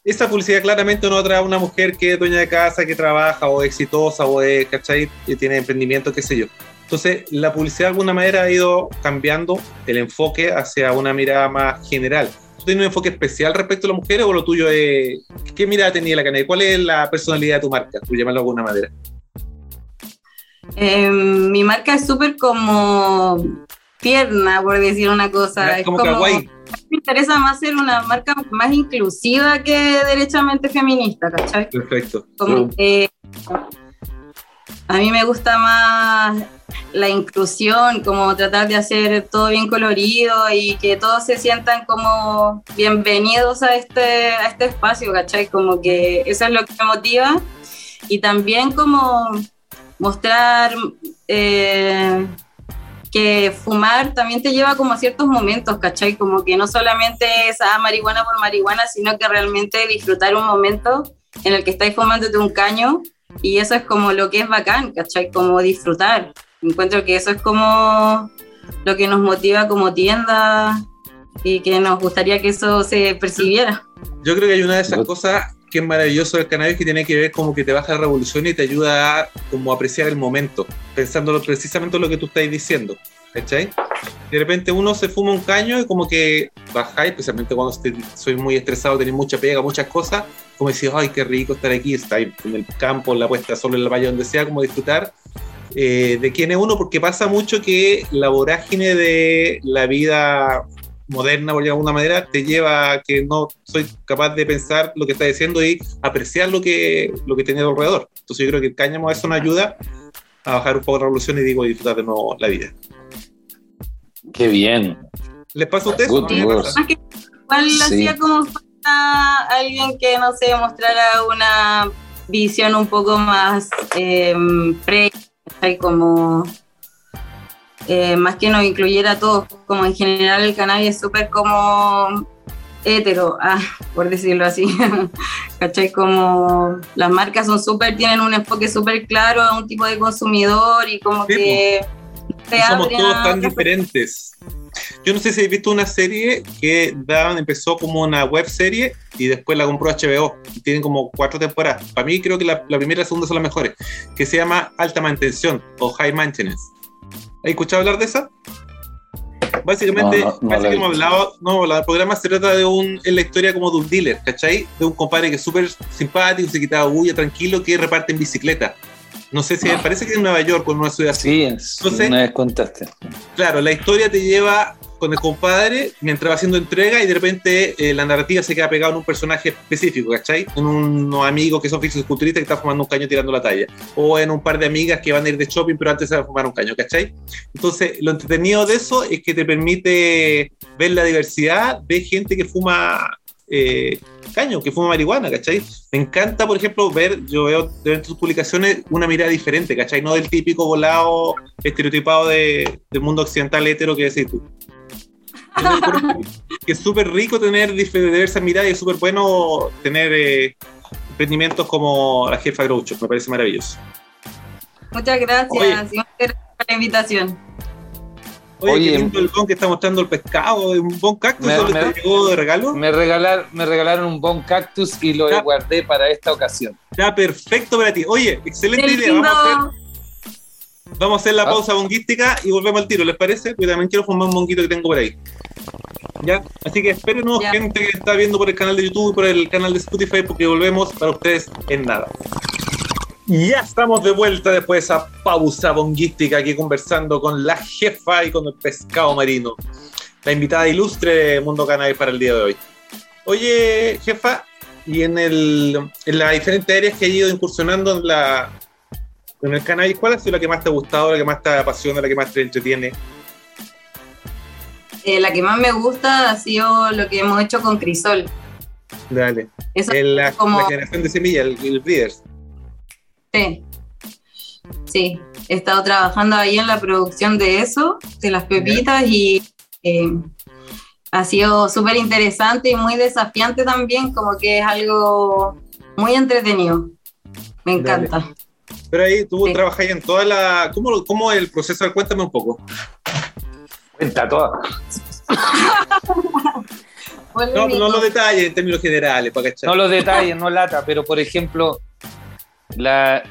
Speaker 4: esa publicidad claramente no trae a una mujer que es dueña de casa, que trabaja o exitosa o es, ¿cachai? Que tiene emprendimiento, qué sé yo. Entonces, la publicidad de alguna manera ha ido cambiando el enfoque hacia una mirada más general. ¿Tú tienes un enfoque especial respecto a las mujeres o lo tuyo es... ¿Qué mirada tenía la canal? ¿Cuál es la personalidad de tu marca, por llamarlo de alguna manera?
Speaker 6: Em, mi marca es súper como tierna, por decir una cosa.
Speaker 4: Es como, kawaii
Speaker 6: me interesa más ser una marca más inclusiva que derechamente feminista, ¿cachai?
Speaker 4: Perfecto.
Speaker 6: A mí me gusta más la inclusión, como tratar de hacer todo bien colorido y que todos se sientan como bienvenidos a este, a este espacio, ¿cachai? Como que eso es lo que me motiva. Y también como mostrar eh, que fumar también te lleva como a ciertos momentos, ¿cachai? Como que no solamente es ah, marihuana por marihuana, sino que realmente disfrutar un momento en el que estáis fumándote un caño y eso es como lo que es bacán, ¿cachai? Como disfrutar. Encuentro que eso es como lo que nos motiva como tienda y que nos gustaría que eso se percibiera.
Speaker 4: Yo creo que hay una de esas cosas que es maravilloso del cannabis que tiene que ver como que te baja la revolución y te ayuda a como apreciar el momento, pensándolo precisamente en lo que tú estás diciendo. ¿Cachai? De repente uno se fuma un caño y como que bajáis, especialmente cuando estoy- soy muy estresado, tenéis mucha pega, muchas cosas, como decís, ay, qué rico estar aquí, estar en el campo, en la puesta de sol, en la playa, donde sea, como disfrutar eh, de quién es uno, porque pasa mucho que la vorágine de la vida moderna, por de alguna manera, te lleva a que no soy capaz de pensar lo que está diciendo y apreciar lo que, lo que tenía alrededor. Entonces yo creo que el cáñamo eso nos ayuda a bajar un poco la revolución y digo, disfrutar de nuevo la vida.
Speaker 5: Qué bien.
Speaker 4: ¿Les
Speaker 5: words.
Speaker 4: pasa?
Speaker 6: Más que igual
Speaker 5: Sí.
Speaker 6: hacía como falta alguien que, no sé, mostrara una visión un poco más eh, pre, ¿cachai? como eh, más que nos incluyera a todos, como en general el cannabis es súper como hetero, ah, por decirlo así, ¿cachai? Como las marcas son súper, tienen un enfoque súper claro a un tipo de consumidor y como
Speaker 4: Sí,
Speaker 6: que
Speaker 4: Somos todos tan diferentes. Yo no sé si habéis visto una serie que daban, empezó como una web serie y después la compró HBO. Tienen como cuatro temporadas. Para mí creo que la, la primera y la segunda son las mejores. Que se llama Alta Mantención o High Maintenance. ¿Has escuchado hablar de esa? Básicamente,
Speaker 5: No, no, no he
Speaker 4: hemos hablado, no, el programa se trata de un, es la historia como de un dealer, ¿cachai? De un compadre que es súper simpático, se quitaba bulla, tranquilo, que reparte en bicicleta. No sé si, parece que en Nueva York en una ciudad así.
Speaker 5: Sí, es-
Speaker 4: Entonces-
Speaker 5: una vez contaste.
Speaker 4: Claro, la historia te lleva con el compadre mientras va haciendo entrega y de repente eh, la narrativa se queda pegada en un personaje específico, ¿cachai? En unos amigos que son fisiculturistas que están fumando un caño tirando la talla. O en un par de amigas que van a ir de shopping pero antes se van a fumar un caño, ¿cachai? Entonces, lo entretenido de eso es que te permite ver la diversidad de gente que fuma eh, caño, que fuma marihuana, ¿cachai? Me encanta, por ejemplo, ver, yo veo de tus publicaciones una mirada diferente, ¿cachai? No del típico volado estereotipado de, del mundo occidental hetero que decís tú. Que es súper rico tener diversas miradas y es súper bueno tener eh, emprendimientos como la jefa Groucho, me parece maravilloso.
Speaker 6: Muchas gracias,
Speaker 4: Oye.
Speaker 6: gracias por la invitación.
Speaker 4: Oye,
Speaker 5: Oye,
Speaker 4: qué lindo el bon que está mostrando el pescado, un bon cactus,
Speaker 5: Me-
Speaker 4: ¿solo
Speaker 5: me-
Speaker 4: te llegó de regalo?
Speaker 5: Me, regalar, me regalaron un bon cactus y lo guardé para esta ocasión.
Speaker 4: Está perfecto para ti. Oye, excelente
Speaker 6: Qué
Speaker 4: idea. Vamos a hacer, vamos a hacer la
Speaker 5: Ah.
Speaker 4: pausa bonguística y volvemos al tiro, ¿les parece? Porque también quiero fumar un bonguito que tengo por ahí. ¿Ya? Así que espérenos,
Speaker 6: Ya.
Speaker 4: gente que está viendo por el canal de YouTube y por el canal de Spotify, porque volvemos para ustedes en nada. Ya estamos de vuelta después de esa pausa bonguística aquí conversando con la jefa y con el pescado marino. La invitada ilustre de Mundo Cannabis para el día de hoy. Oye, jefa, y en, el, en las diferentes áreas que he ido incursionando en, la, en el cannabis, ¿cuál ha sido la que más te ha gustado, la que más te apasiona, la que más te entretiene?
Speaker 6: Eh, la que más me gusta ha sido lo que hemos hecho con Crisol.
Speaker 4: Dale.
Speaker 6: Eso
Speaker 4: En la,
Speaker 6: como-
Speaker 4: la generación de semillas, el, el Breeders.
Speaker 6: Sí. Sí, he estado trabajando ahí en la producción de eso, de las pepitas, y eh, ha sido súper interesante y muy desafiante también, como que es algo muy entretenido. Me
Speaker 4: Dale.
Speaker 6: encanta.
Speaker 4: Pero ahí tú
Speaker 6: Sí.
Speaker 4: trabajas ahí en toda la. ¿Cómo, cómo el proceso? Cuéntame un poco.
Speaker 5: Cuenta toda.
Speaker 4: No, no los detalles en términos generales, para cachar.
Speaker 5: No los detalles, no lata, pero por ejemplo, la,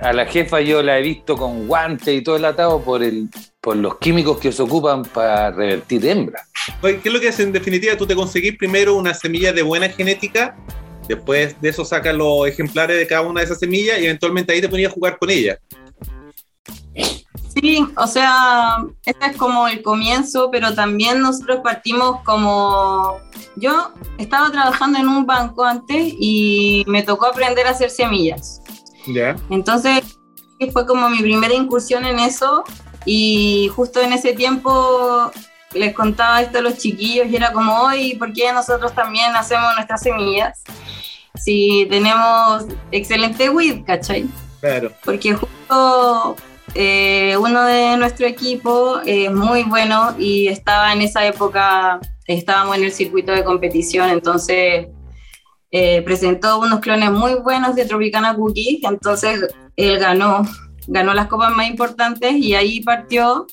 Speaker 5: a la jefa yo la he visto con guantes y todo el atado por, el, por los químicos que se ocupan para revertir hembras.
Speaker 4: Oye, ¿Qué es lo que hace en definitiva? Tú te conseguís primero una semilla de buena genética, después de eso sacas los ejemplares de cada una de esas semillas y eventualmente ahí te ponías a jugar con ellas.
Speaker 6: Sí, o sea, este es como el comienzo, pero también nosotros partimos como... Yo estaba trabajando en un banco antes y me tocó aprender a hacer semillas.
Speaker 4: Ya.
Speaker 6: Entonces fue como mi primera incursión en eso y justo en ese tiempo les contaba esto a los chiquillos y era como, hoy, ¿por qué nosotros también hacemos nuestras semillas? Si tenemos excelente weed, ¿cachai?
Speaker 4: Claro.
Speaker 6: porque justo eh, uno de nuestro equipo es muy bueno y estaba en esa época, estábamos en el circuito de competición, entonces eh, presentó unos clones muy buenos de Tropicana Cookie, entonces él ganó, ganó las copas más importantes y ahí partió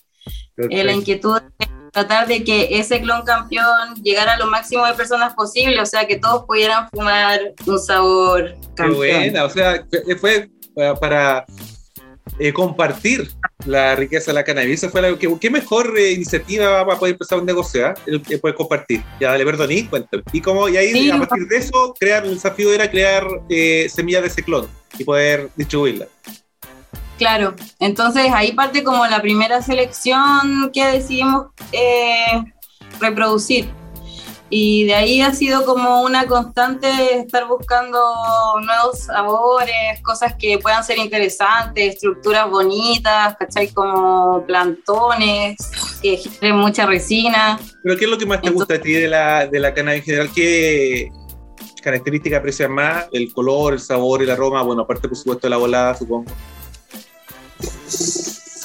Speaker 6: eh, la inquietud de tratar de que ese clon campeón llegara a lo máximo de personas posible, o sea, que todos pudieran fumar un sabor
Speaker 4: Qué
Speaker 6: campeón.
Speaker 4: buena, o sea, fue- para, eh, compartir la riqueza de la cannabis. Esa fue la que, ¿Qué mejor eh, iniciativa para poder empezar un negocio? ah? El poder compartir. Ya, dale, perdón, y cuéntame. Y, como, y ahí,
Speaker 6: Sí,
Speaker 4: a partir de eso, crear el desafío era crear eh, semillas de ciclón y poder distribuirla.
Speaker 6: Claro, entonces ahí parte como la primera selección que decidimos eh, reproducir. Y de ahí ha sido como una constante estar buscando nuevos sabores, cosas que puedan ser interesantes, estructuras bonitas, ¿cachai? Como plantones, que generen mucha resina.
Speaker 4: Pero ¿qué es lo que más te gusta a ti de la, de la cannabis en general? ¿Qué características aprecias más? El color, el sabor, el aroma. Bueno, aparte, por supuesto, de la volada, supongo.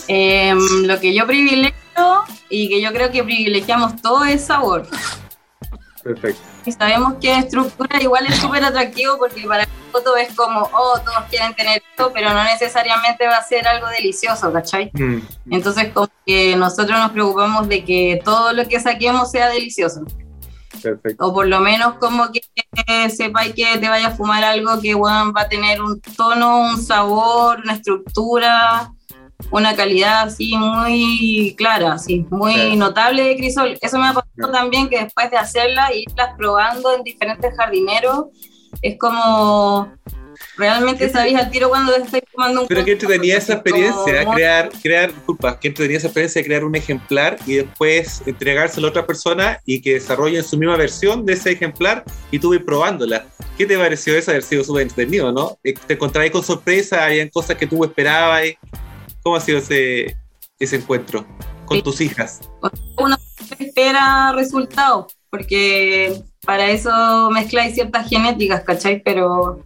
Speaker 6: Em, lo que yo privilegio y que yo creo que privilegiamos todo es sabor.
Speaker 4: Perfecto.
Speaker 6: Y sabemos que estructura igual es súper atractivo porque para el foto es como, oh, todos quieren tener esto, pero no necesariamente va a ser algo delicioso, ¿cachai?
Speaker 4: Mm.
Speaker 6: Entonces como que nosotros nos preocupamos de que todo lo que saquemos sea delicioso.
Speaker 4: Perfecto.
Speaker 6: O por lo menos como que sepáis que te vaya a fumar algo que bueno, va a tener un tono, un sabor, una estructura, una calidad así muy clara, así, muy
Speaker 4: Claro.
Speaker 6: notable de crisol. Eso me ha pasado también que después de hacerla y irlas probando en diferentes jardineros, es como realmente sabéis al tiro cuando estáis tomando un
Speaker 4: Pero que entretenía esa
Speaker 6: como
Speaker 4: experiencia,
Speaker 6: muy-
Speaker 4: crear, crear, disculpa, que entretenía esa experiencia de crear un ejemplar y después entregárselo a otra persona y que desarrollen su misma versión de ese ejemplar y tú ir probándola. ¿Qué te pareció eso? Haber sido súper entretenido, ¿no? Eh, Te encontrabas con sorpresa, habían cosas que tú esperabas. ¿Cómo ha sido ese, ese encuentro con tus hijas?
Speaker 6: uno espera resultados, porque para eso mezcláis ciertas genéticas, ¿cachai? Pero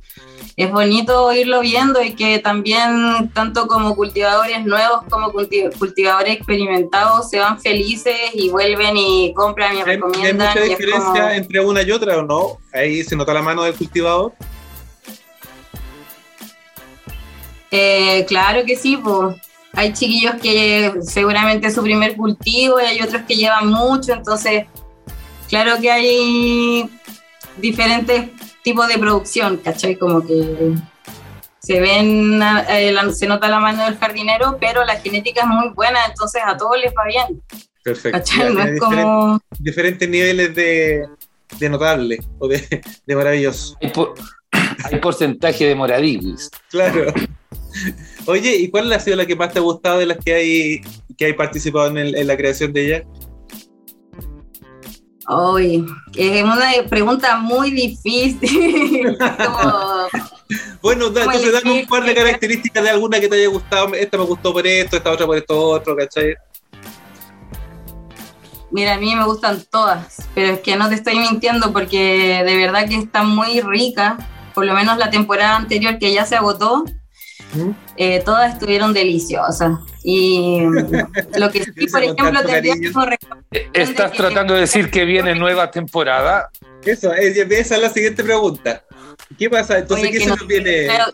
Speaker 6: es bonito irlo viendo y que también tanto como cultivadores nuevos como culti- cultivadores experimentados se van felices y vuelven y compran y
Speaker 4: ¿Hay, hay
Speaker 6: recomiendan.
Speaker 4: mucha diferencia
Speaker 6: como-
Speaker 4: entre una y otra o no? Ahí se nota la mano del cultivador.
Speaker 6: Eh, claro que sí, pues. Hay chiquillos que seguramente es su primer cultivo y hay otros que llevan mucho, entonces, claro que hay diferentes tipos de producción, ¿cachai? Como que se ven, eh, la- se nota la mano del jardinero, pero la genética es muy buena, entonces a todos les va bien,
Speaker 4: Perfecto.
Speaker 6: es
Speaker 4: diferentes-
Speaker 6: como...
Speaker 4: diferentes niveles de, de notable o de, de maravilloso.
Speaker 5: Hay, por- hay porcentaje de moradiguis.
Speaker 4: Claro. Oye, ¿y cuál ha sido la que más te ha gustado de las que hay que hay participado en, el- en la creación de ella?
Speaker 6: Uy, es una pregunta muy difícil. como,
Speaker 4: Bueno, da-
Speaker 6: ¿Cómo
Speaker 4: entonces dame un par de características de alguna que te haya gustado. Esta me gustó por esto, esta otra por esto otro, ¿cachai?
Speaker 6: Mira, a mí me gustan todas, pero es que no te estoy mintiendo porque de verdad que están muy ricas. Por lo menos la temporada anterior que ya se agotó. Eh, todas estuvieron deliciosas. Y lo que sí, por ejemplo, tendría re-
Speaker 5: ¿Estás tratando de decir que viene nueva temporada?
Speaker 4: Eso, es- esa es la siguiente pregunta. ¿Qué pasa? Entonces,
Speaker 6: Oye,
Speaker 4: ¿qué
Speaker 6: que
Speaker 4: se
Speaker 6: no-
Speaker 4: nos viene?
Speaker 6: pero-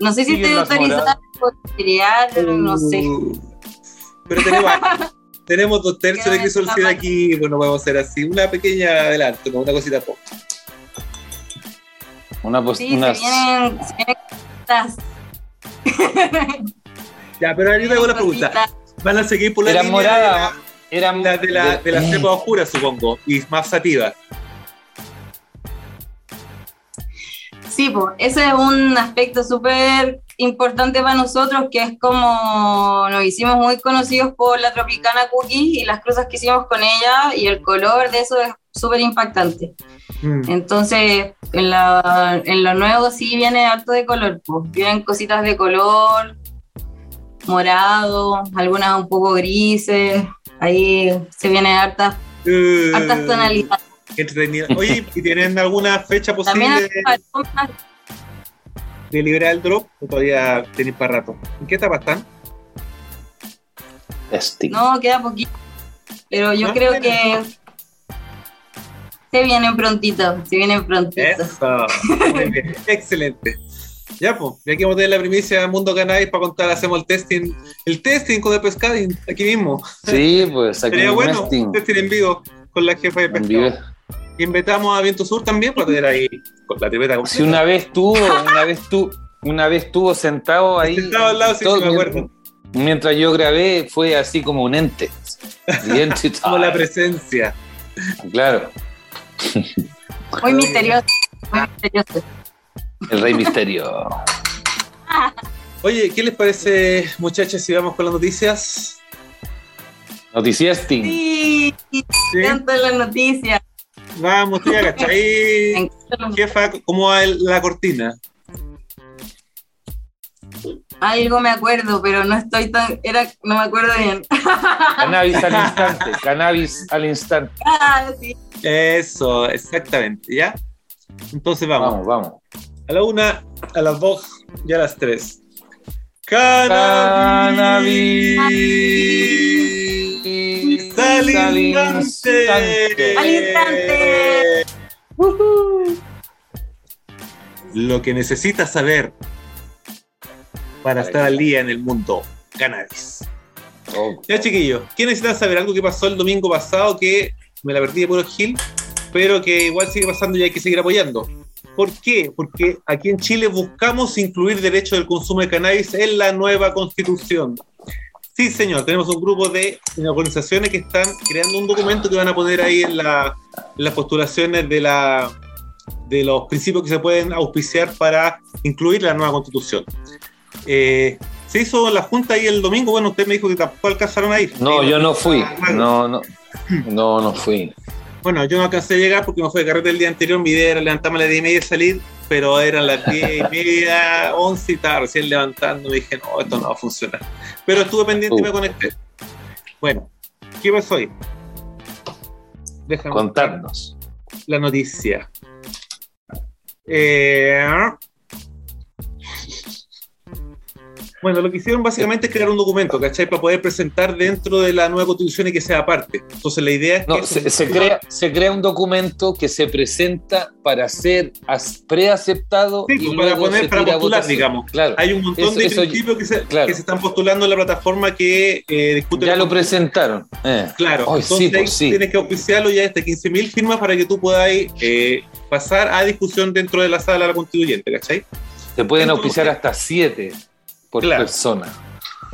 Speaker 6: No sé si estoy autorizada por crear, no sé.
Speaker 4: Uh, Pero tenemos, tenemos dos tercios de
Speaker 6: parte.
Speaker 4: aquí, bueno, podemos hacer así, una pequeña adelanto, una cosita poca.
Speaker 5: Una,
Speaker 6: Sí,
Speaker 5: unas-
Speaker 6: se vienen, se vienen cositas.
Speaker 4: Ya, pero te hago una pregunta. ¿Van a seguir por la
Speaker 5: Eran
Speaker 4: línea de
Speaker 5: moradas.
Speaker 4: la-
Speaker 5: eran
Speaker 4: la, de, la, de las cepas oscuras, supongo, y más sativas?
Speaker 6: Sí, pues ese es un aspecto súper importante para nosotros, que es como nos hicimos muy conocidos por la Tropicana Cookie y las cosas que hicimos con ella y el color de eso es súper impactante.
Speaker 4: Mm.
Speaker 6: Entonces, en, la- en lo nuevo sí viene harto de color, pues vienen cositas de color, morado, algunas un poco grises, ahí se vienen hartas,
Speaker 4: Eh,
Speaker 6: hartas tonalidades.
Speaker 4: entretenido. Oye, ¿y tienen alguna fecha
Speaker 6: También
Speaker 4: posible
Speaker 6: hay
Speaker 4: de liberar el drop? ¿O todavía tenéis para rato? ¿En qué etapa están?
Speaker 5: Testing.
Speaker 6: No, queda poquito. Pero yo
Speaker 4: Ah,
Speaker 6: creo
Speaker 4: bueno.
Speaker 6: que se vienen prontito, se vienen prontito.
Speaker 4: Eso. Muy bien. Excelente. Ya, pues, ya que vamos a tener la primicia de Mundo Cannabis para contar, hacemos el testing, el testing con el pescadín, aquí mismo.
Speaker 5: Sí, pues aquí
Speaker 4: Sería
Speaker 5: en
Speaker 4: bueno,
Speaker 5: Nesting,
Speaker 4: testing en vivo con la jefa de pescado. invitamos a Viento Sur también para tener ahí la tripeta
Speaker 5: Si una vez tuvo, una vez tu, una vez tuvo sentado ahí.
Speaker 4: Sentado al lado, sí,
Speaker 5: todo-
Speaker 4: sí, me acuerdo.
Speaker 5: mientras yo grabé fue así como un ente.
Speaker 4: Como la presencia.
Speaker 5: Claro,
Speaker 6: Muy misterioso. Muy misterioso.
Speaker 5: el rey misterio.
Speaker 4: Oye, ¿qué les parece, muchachos, si vamos con las noticias?
Speaker 5: Noticias.
Speaker 6: Sí,
Speaker 4: Sí.
Speaker 6: las noticias.
Speaker 4: Vamos, tía, ¿cachai? Jefa, ¿cómo va el- la cortina?
Speaker 6: Algo me acuerdo, pero no estoy tan. Era, no me acuerdo bien.
Speaker 5: Cannabis al instante. Cannabis al instante.
Speaker 6: Ah, sí.
Speaker 4: Eso, exactamente, ¿ya? Entonces vamos.
Speaker 5: Vamos, vamos.
Speaker 4: A la una, a las dos y a las tres. ¡Cannabis! ¡Al
Speaker 5: Al
Speaker 4: instante!
Speaker 6: ¡Al instante!
Speaker 4: Lo que necesitas saber para estar al día en el mundo cannabis.
Speaker 5: Oh,
Speaker 4: Ya, chiquillos, ¿quién necesita saber algo que pasó el domingo pasado que me la perdí de puro Gil, pero que igual sigue pasando y hay que seguir apoyando? ¿Por qué? Porque aquí en Chile buscamos incluir derecho del consumo de cannabis en la nueva constitución. Sí, señor, tenemos un grupo de organizaciones que están creando un documento que van a poner ahí en, la- en las postulaciones de, la, de los principios que se pueden auspiciar para incluir la nueva constitución. Eh, se hizo la junta ahí el domingo, bueno, usted me dijo que tampoco alcanzaron a ir.
Speaker 5: No, yo no fui. No, no. No, no fui.
Speaker 4: Bueno, yo no alcancé a llegar porque me fue de carrete el día anterior. Mi idea era levantarme a las 10 y media y salir, pero eran las 10 y media, 11 y estaba recién levantando. Me dije, no, esto no va a funcionar. Pero estuve pendiente y me
Speaker 5: Uh.
Speaker 4: conecté. Bueno, ¿qué pasó hoy? Déjame
Speaker 5: Contarnos.
Speaker 4: la noticia. Eh, bueno, lo que hicieron básicamente es crear un documento, ¿cachai? Para poder presentar dentro de la nueva constitución y que sea parte. Entonces la idea es
Speaker 5: No,
Speaker 4: que...
Speaker 5: se, se crea, se crea un documento que se presenta para ser preaceptado
Speaker 4: Sí,
Speaker 5: y
Speaker 4: pues, para
Speaker 5: luego
Speaker 4: poner-
Speaker 5: se
Speaker 4: para
Speaker 5: tira
Speaker 4: postular,
Speaker 5: votación.
Speaker 4: digamos.
Speaker 5: Claro.
Speaker 4: Hay un montón
Speaker 5: Eso-
Speaker 4: de
Speaker 5: eso-
Speaker 4: principios que se,
Speaker 5: claro.
Speaker 4: que se están postulando en la plataforma que eh, discuten.
Speaker 5: Ya lo presentaron. Eh.
Speaker 4: Claro,
Speaker 5: Ay,
Speaker 4: entonces
Speaker 5: sí, pues sí.
Speaker 4: tienes que oficiarlo ya hasta 15.000 firmas para que tú puedas eh, pasar a discusión dentro de la sala de la constituyente, ¿cachai?
Speaker 5: Se pueden
Speaker 4: Entonces-
Speaker 5: auspiciar hasta siete por
Speaker 4: Claro.
Speaker 5: persona.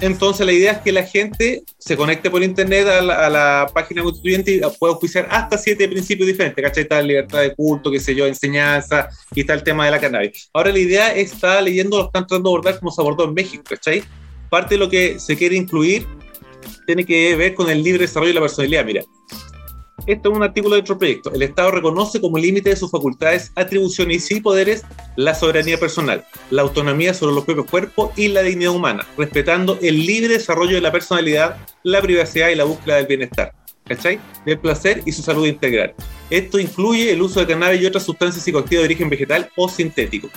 Speaker 4: Entonces la idea es que la gente se conecte por internet a la, a la página constituyente y pueda auspiciar hasta siete principios diferentes, ¿cachai? Está la libertad de culto, qué sé yo, enseñanza, y está el tema de la cannabis. Ahora la idea está leyendo, lo están tratando de abordar como se abordó en México, ¿cachai? Parte de lo que se quiere incluir tiene que ver con el libre desarrollo de la personalidad. Mira, esto es un artículo de otro proyecto. El Estado reconoce como límite de sus facultades, atribuciones y poderes la soberanía personal, la autonomía sobre los propios cuerpos y la dignidad humana, respetando el libre desarrollo de la personalidad, la privacidad y la búsqueda del bienestar. ¿Cachai? Del placer y su salud integral. Esto incluye el uso de cannabis y otras sustancias psicoactivas de origen vegetal o sintético.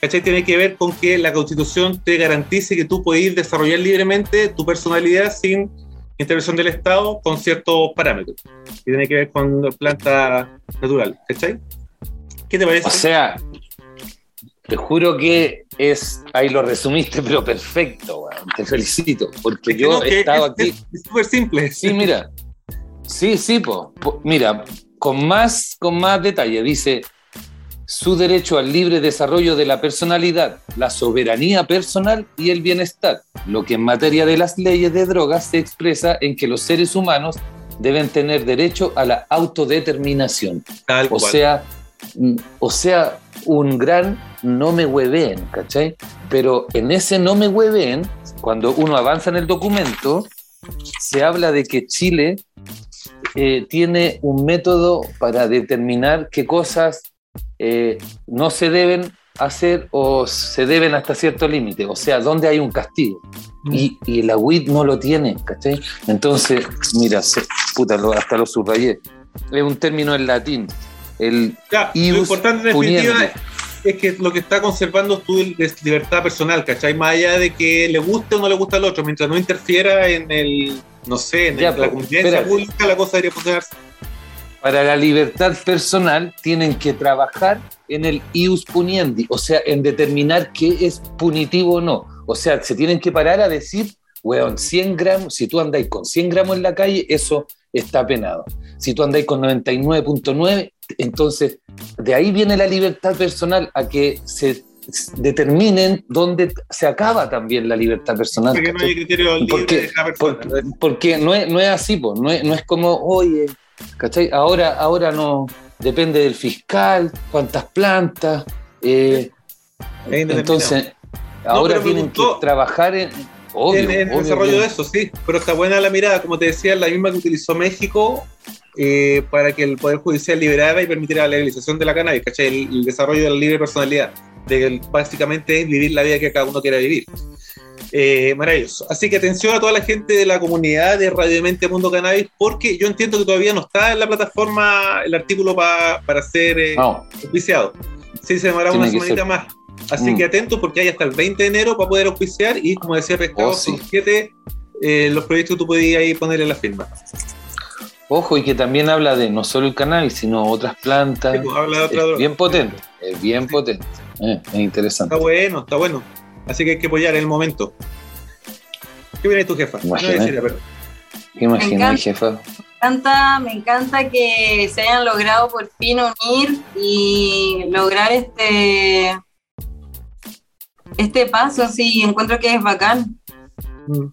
Speaker 4: ¿Cachai? Tiene que ver con que la constitución te garantice que tú puedes desarrollar libremente tu personalidad sin intervención del Estado con ciertos parámetros. Y tiene que ver con planta natural. ¿Cachai? ¿Qué te parece?
Speaker 5: O sea, te juro que es. Ahí lo resumiste, pero perfecto, weón. Te felicito. Porque
Speaker 4: Es que
Speaker 5: yo
Speaker 4: no,
Speaker 5: he estado
Speaker 4: es-
Speaker 5: aquí.
Speaker 4: es- Es súper simple.
Speaker 5: Sí, mira. Sí, sí, po. Po- Mira, con más, con más detalle, dice su derecho al libre desarrollo de la personalidad, la soberanía personal y el bienestar, lo que en materia de las leyes de drogas se expresa en que los seres humanos deben tener derecho a la autodeterminación.
Speaker 4: Tal
Speaker 5: O
Speaker 4: cual.
Speaker 5: sea, mm, o sea, un gran no me hueveen, ¿cachai? Pero en ese no me hueveen, cuando uno avanza en el documento, se habla de que Chile eh, tiene un método para determinar qué cosas eh, no se deben hacer o se deben hasta cierto límite, o sea, dónde hay un castigo. Y, y la WIT no lo tiene, ¿cachai? Entonces, mira, se- puta, lo- hasta lo subrayé. Es un término en latín. El
Speaker 4: Ya, lo importante en definitiva es que lo que está conservando tu es libertad personal, ¿cachai? Más allá de que le guste o no le guste al otro, mientras no interfiera en el, no sé, en
Speaker 5: Ya,
Speaker 4: el- la convivencia pública, la cosa debería funcionar.
Speaker 5: Para la libertad personal tienen que trabajar en el ius puniendi, o sea, en determinar qué es punitivo o no. O sea, se tienen que parar a decir, weón, 100 gramos, si tú andáis con 100 gramos en la calle, eso está penado. Si tú andáis con 99.9, entonces de ahí viene la libertad personal a que se determinen dónde se acaba también la libertad personal.
Speaker 4: Porque no hay criterio libre
Speaker 5: Porque-
Speaker 4: de cada persona.
Speaker 5: Por- porque no es, no es así, po, no, es, no es como, oye, ¿cachai? Ahora, ahora no, depende del fiscal, cuántas plantas. eh, entonces, ahora tienen
Speaker 4: gustó.
Speaker 5: que trabajar en. Obvio,
Speaker 4: en, en el desarrollo de eso, sí. Pero está buena la mirada, como te decía, la misma que utilizó México eh, para que el Poder Judicial liberara y permitiera la legalización de la cannabis, ¿cachai? El, el desarrollo de la libre personalidad, de que básicamente es vivir la vida que cada uno quiera vivir. Eh, maravilloso. Así que atención a toda la gente de la comunidad de Radio Mente Mundo Cannabis, porque yo entiendo que todavía no está en la plataforma el artículo pa- para ser eh,
Speaker 5: No,
Speaker 4: auspiciado. Sí, se demorar
Speaker 5: Tiene
Speaker 4: una semanita
Speaker 5: ser.
Speaker 4: más. Así
Speaker 5: Mm.
Speaker 4: que atentos porque hay hasta el 20 de enero para poder auspiciar y como decía Pescado,
Speaker 5: Oh, sí.
Speaker 4: son siete eh, los proyectos que tú podías ahí ponerle la firma.
Speaker 5: ojo, y que también habla de no solo el cannabis, sino otras plantas.
Speaker 4: Sí, pues, habla de otra
Speaker 5: Es
Speaker 4: droga.
Speaker 5: bien potente, es bien potente. eh, es interesante.
Speaker 4: Está bueno, está bueno. Así que hay que apoyar en el momento. ¿Qué viene tu jefa? No,
Speaker 5: Imagínate.
Speaker 4: en serio, pero-
Speaker 5: ¿Qué imaginas,
Speaker 6: encanta.
Speaker 5: jefa?
Speaker 6: Me encanta, me encanta que se hayan logrado por fin unir y lograr este este paso, sí, encuentro que es bacán.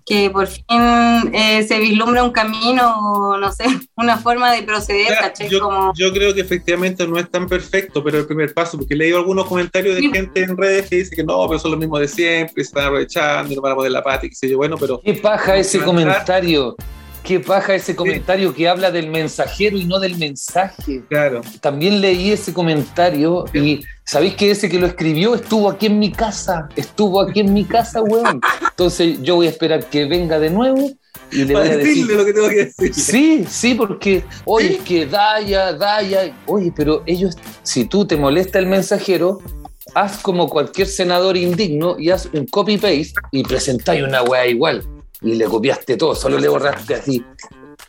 Speaker 6: Que por fin eh, se vislumbra un camino, no sé, una forma de proceder,
Speaker 4: yo,
Speaker 6: Como,
Speaker 4: yo creo que efectivamente no es tan perfecto, pero el primer paso, porque he leído algunos comentarios de
Speaker 6: Sí.
Speaker 4: gente en redes que dice que no, pero son los mismos de siempre, se están aprovechando y no van a poner la pata y qué sé yo. Bueno, pero
Speaker 5: ¿Qué paja ese comentario? ¿Qué paja ese comentario que habla del mensajero y no del mensaje?
Speaker 4: claro,
Speaker 5: También leí ese comentario y sabéis que ese que lo escribió estuvo aquí en mi casa, estuvo aquí en mi casa, weón. Entonces yo voy a esperar que venga de nuevo y le voy a decir,
Speaker 4: lo que tengo que decir.
Speaker 5: Sí, sí, porque, oye, es que Daya, Daya, oye, pero ellos, si tú te molesta el mensajero, haz como cualquier senador indigno y haz un copy-paste y presentáis una weá igual. Y le copiaste todo, solo le borraste así.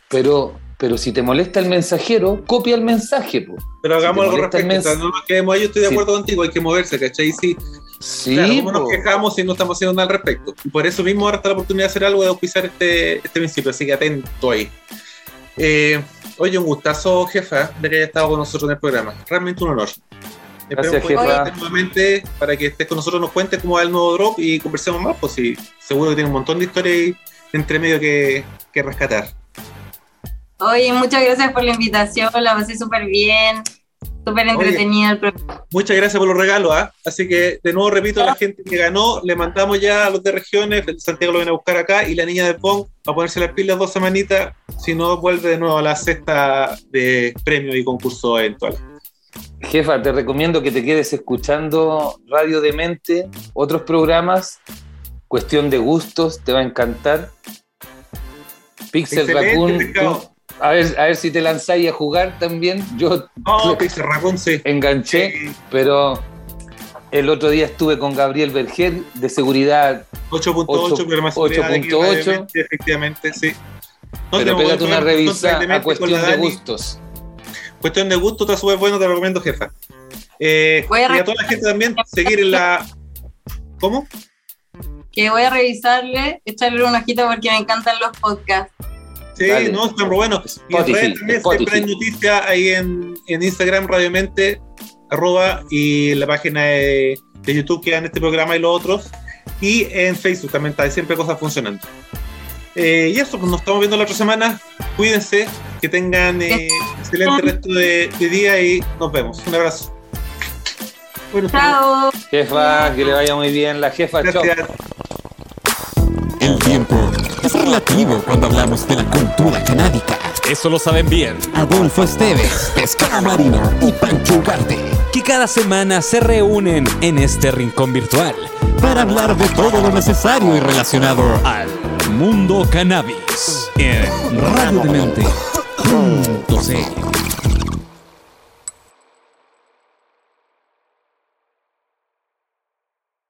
Speaker 5: Pero, pero si te molesta el mensajero, copia el mensaje, po.
Speaker 4: Pero
Speaker 5: Si
Speaker 4: hagamos
Speaker 5: te
Speaker 4: algo
Speaker 5: el
Speaker 4: respecto. no nos quedemos ahí, yo estoy de
Speaker 5: Sí.
Speaker 4: acuerdo contigo, hay que moverse, ¿cachai? Sí,
Speaker 5: Sí,
Speaker 4: claro, ¿cómo nos quejamos si no estamos haciendo nada al respecto? Y por eso mismo ahora está la oportunidad de hacer algo, de auspiciar este, este principio, así que atento ahí. Eh, oye, un gustazo, jefa, de que haya estado con nosotros en el programa. Realmente un honor.
Speaker 5: Gracias, jefa.
Speaker 4: nuevamente para que estés con nosotros, nos cuentes cómo va el nuevo drop y conversemos más, pues sí, seguro que tiene un montón de historias ahí entre medio que, que rescatar.
Speaker 6: oye, muchas gracias por la invitación, la pasé súper bien, súper entretenida el programa.
Speaker 4: Muchas gracias por los regalos, ¿ah? Así que de nuevo repito, a la gente que ganó, le mandamos ya a los de regiones, Santiago lo viene a buscar acá, y la niña de Pong va a ponerse las pilas dos semanitas, si no vuelve de nuevo a la cesta de premios y concursos eventuales.
Speaker 5: Jefa, te recomiendo que te quedes escuchando Radio de Mente, otros programas, Cuestión de Gustos, te va a encantar. Pixel
Speaker 4: Excelente,
Speaker 5: Raccoon, a ver, a ver si te lanzáis a jugar también. Yo
Speaker 4: No, Pixel Raccoon, sí.
Speaker 5: enganché,
Speaker 4: Sí,
Speaker 5: pero el otro día estuve con Gabriel Berger de seguridad,
Speaker 4: 8.8, pero más seguridad de aquí,
Speaker 5: 8.8.
Speaker 4: obviamente, efectivamente, sí. No,
Speaker 5: pero pégate una revisa a Cuestión de. Gustos.
Speaker 4: Cuestión de gusto, está súper bueno, te lo recomiendo, jefa. Eh,
Speaker 6: Voy a
Speaker 4: y a toda la gente también, seguir en la... ¿Cómo?
Speaker 6: Que voy a revisarle, echarle una hojita porque me encantan los podcasts.
Speaker 4: Sí,
Speaker 5: Dale.
Speaker 4: no, están muy buenos. Y
Speaker 5: Spotify,
Speaker 4: también
Speaker 5: Spotify.
Speaker 4: siempre hay noticias ahí en, en Instagram, Radiomente, arroba, y la página de, de YouTube que dan este programa y los otros. Y en Facebook también está, hay siempre cosas funcionando. Eh, y eso, pues nos estamos viendo la otra semana. Cuídense, que tengan eh, excelente resto de, de día y nos vemos. Un abrazo. Bueno,
Speaker 6: Chao.
Speaker 5: Jefa, que le vaya muy bien. La jefa, chao.
Speaker 4: gracias.
Speaker 3: El tiempo es relativo cuando hablamos de la cultura canábica.
Speaker 2: Eso lo saben bien.
Speaker 3: Adolfo Esteves, Pescado Marina y Pancho Ugarte.
Speaker 2: Que cada semana se reúnen en este rincón virtual
Speaker 3: Para hablar de todo lo necesario y relacionado
Speaker 2: al mundo cannabis. En
Speaker 3: Radio